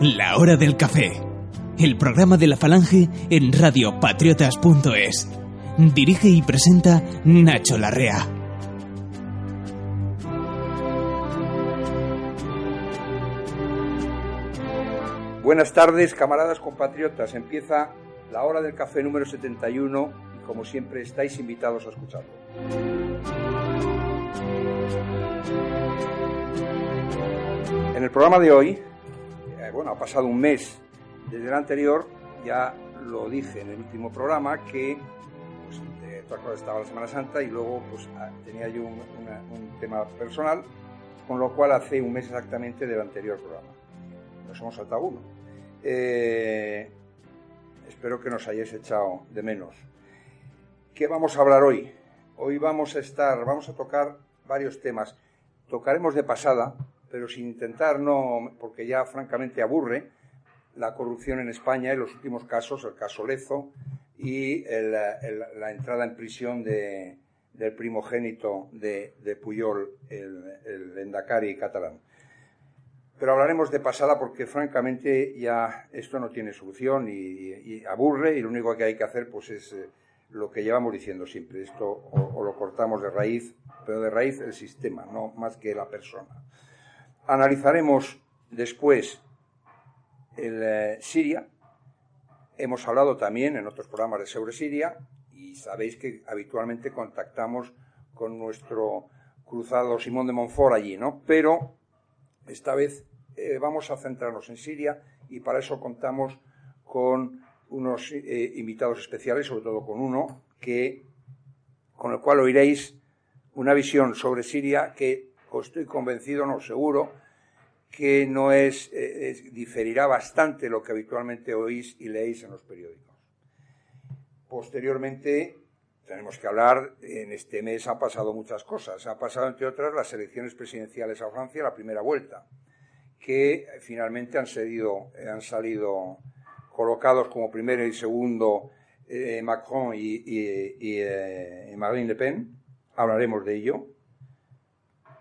La hora del café. El programa de la Falange en radiopatriotas.es. Dirige y presenta Nacho Larrea. Buenas tardes, camaradas compatriotas. Empieza la hora del café número 71 y como siempre estáis invitados a escucharlo. En el programa de hoy bueno, ha pasado un mes desde el anterior, ya lo dije en el último programa que pues, estaba la Semana Santa y luego pues ah, tenía yo un, tema personal, con lo cual hace un mes exactamente del anterior programa. Nos hemos saltado uno. Eh, espero que nos hayáis echado de menos. ¿Qué vamos a hablar hoy? Hoy vamos a estar, vamos a tocar varios temas. Tocaremos de pasada pero sin intentar no, porque ya francamente aburre la corrupción en España en los últimos casos, el caso Lezo y la entrada en prisión de, del primogénito de, Puyol, el, el Endacari catalán. Pero hablaremos de pasada porque francamente ya esto no tiene solución y, aburre y lo único que hay que hacer pues es eh, lo que llevamos diciendo siempre. Esto o lo cortamos de raíz, pero de raíz el sistema, no más que la persona. Analizaremos después el, eh, Siria. Hemos hablado también en otros programas de sobre Siria y sabéis que habitualmente contactamos con nuestro cruzado Simón de Montfort allí, ¿no? Pero esta vez eh, vamos a centrarnos en Siria y para eso contamos con unos eh, invitados especiales, sobre todo con uno que con el cual oiréis una visión sobre Siria que estoy convencido, no seguro, que no es, eh, diferirá bastante lo que habitualmente oís y leéis en los periódicos. Posteriormente, tenemos que hablar, en este mes ha pasado muchas cosas. Ha pasado, entre otras, las elecciones presidenciales a Francia, la primera vuelta, que finalmente han, han salido colocados como primero y segundo eh, Macron y, eh, y Marine Le Pen. Hablaremos de ello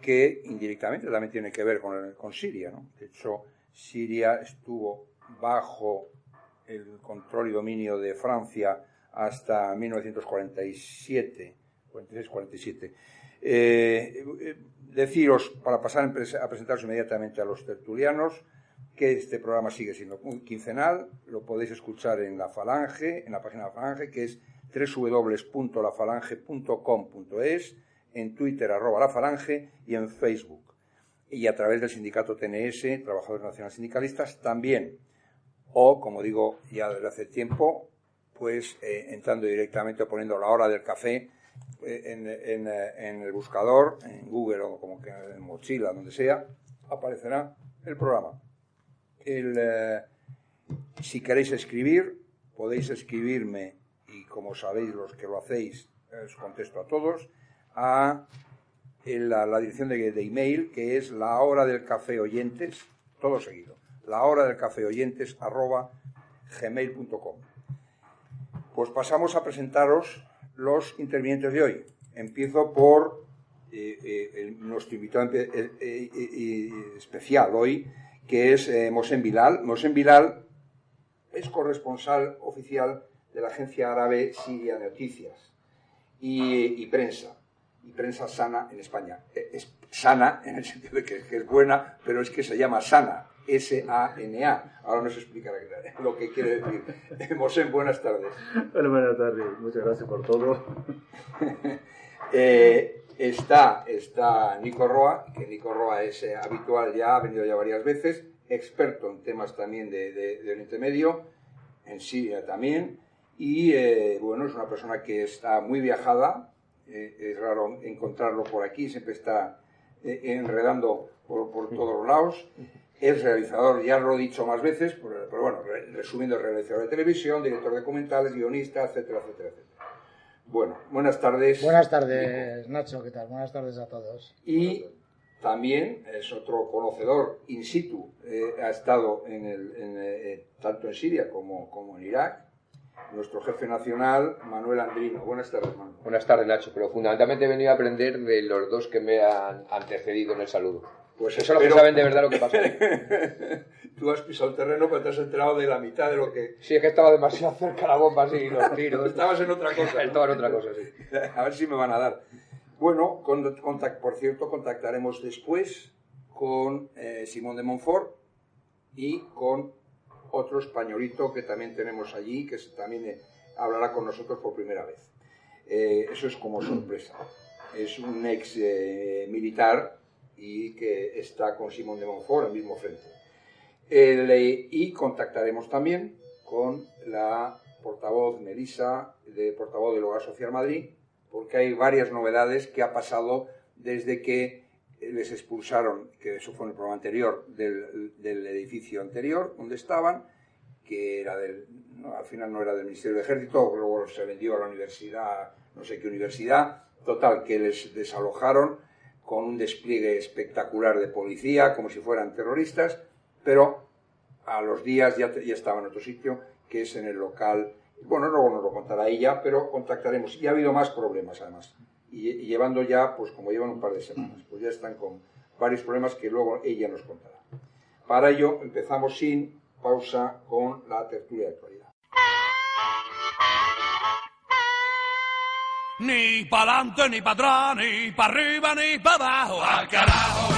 que indirectamente también tiene que ver con, Siria. ¿no? De hecho, Siria estuvo bajo el control y dominio de Francia hasta 1947, 46-47. Eh, deciros, para pasar a presentaros inmediatamente a los tertulianos, que este programa sigue siendo quincenal, lo podéis escuchar en la Falange, en la página de la Falange, que es www.lafalange.com.es en Twitter arroba la falange y en Facebook. Y a través del sindicato TNS, Trabajadores Nacionales Sindicalistas, también. O, como digo ya desde hace tiempo, pues eh, entrando directamente o poniendo la hora del café eh, eh, en, el buscador, en Google o como que en mochila, donde sea, aparecerá el programa. si queréis escribir, podéis escribirme y como sabéis los que lo hacéis, os contesto a todos a la, dirección de, email que es la hora del café oyentes, todo seguido, la hora del café oyentes arroba gmail.com. Pues pasamos a presentaros los intervinientes de hoy. Empiezo por eh, eh, nuestro invitado eh, especial hoy, que es Mosén Bilal. Mosén Bilal es corresponsal oficial de la agencia árabe Siria Noticias y Prensa y prensa sana en España. Eh, es sana en el sentido de que, es buena, pero es que se llama sana S-A-N-A. Ahora nos explicará lo que quiere decir. Mosén, buenas tardes. Bueno, buenas tardes. Muchas gracias por todo. Eh, está, está Nico Roa, que Nico Roa es eh, habitual ya, ha venido ya varias veces, experto en temas también de, de, Oriente Medio, en Siria también, y eh, bueno, es una persona que está muy viajada, es raro encontrarlo por aquí, siempre está enredando por, por todos los lados. Es realizador, ya lo he dicho más veces, pero, bueno, resumiendo, realizador de televisión, director de documentales, guionista, etcétera, etcétera, etcétera. Bueno, buenas tardes. Buenas tardes, Nacho, ¿qué tal? Buenas tardes a todos. Y también es otro conocedor in situ, eh, ha estado en el, eh, tanto en Siria como, como en Irak, nuestro jefe nacional, Manuel Andrino. Buenas tardes, Manuel. Buenas tardes, Nacho, pero fundamentalmente he venido a aprender de los dos que me han antecedido en el saludo. Pues eso es lo que saben de verdad lo que pasó. Tú has pisado el terreno, pero te has enterado de la mitad de lo que. Sí, es que estaba demasiado cerca la bomba así y los tiros. Estabas en otra cosa. Estaba en otra cosa, sí. A ver si me van a dar. Bueno, por cierto, contactaremos después con eh, Simón de Montfort y con otro españolito que también tenemos allí, que también eh, hablará con nosotros por primera vez. Eh, eso es como sorpresa. Es un ex militar y que está con Simón de Montfort el mismo frente. y contactaremos también con la portavoz Melisa, de portavoz del Hogar Social Madrid, porque hay varias novedades que ha pasado desde que les expulsaron, que eso fue en el programa anterior, del, del edificio anterior donde estaban, que era del, al final no era del Ministerio de Ejército, luego se vendió a la universidad, no sé qué universidad, total, que les desalojaron con un despliegue espectacular de policía, como si fueran terroristas, pero a los días ya, ya estaba en otro sitio, que es en el local. Bueno, luego nos lo contará ella, pero contactaremos. Y ha habido más problemas, además. Y, llevando ya, pues como llevan un par de semanas, pues ya están con varios problemas que luego ella nos contará. Para ello, empezamos sin pausa con la tertulia de actualidad. Ni para adelante, ni para atrás, ni para arriba, ni para abajo. ¡Al carajo!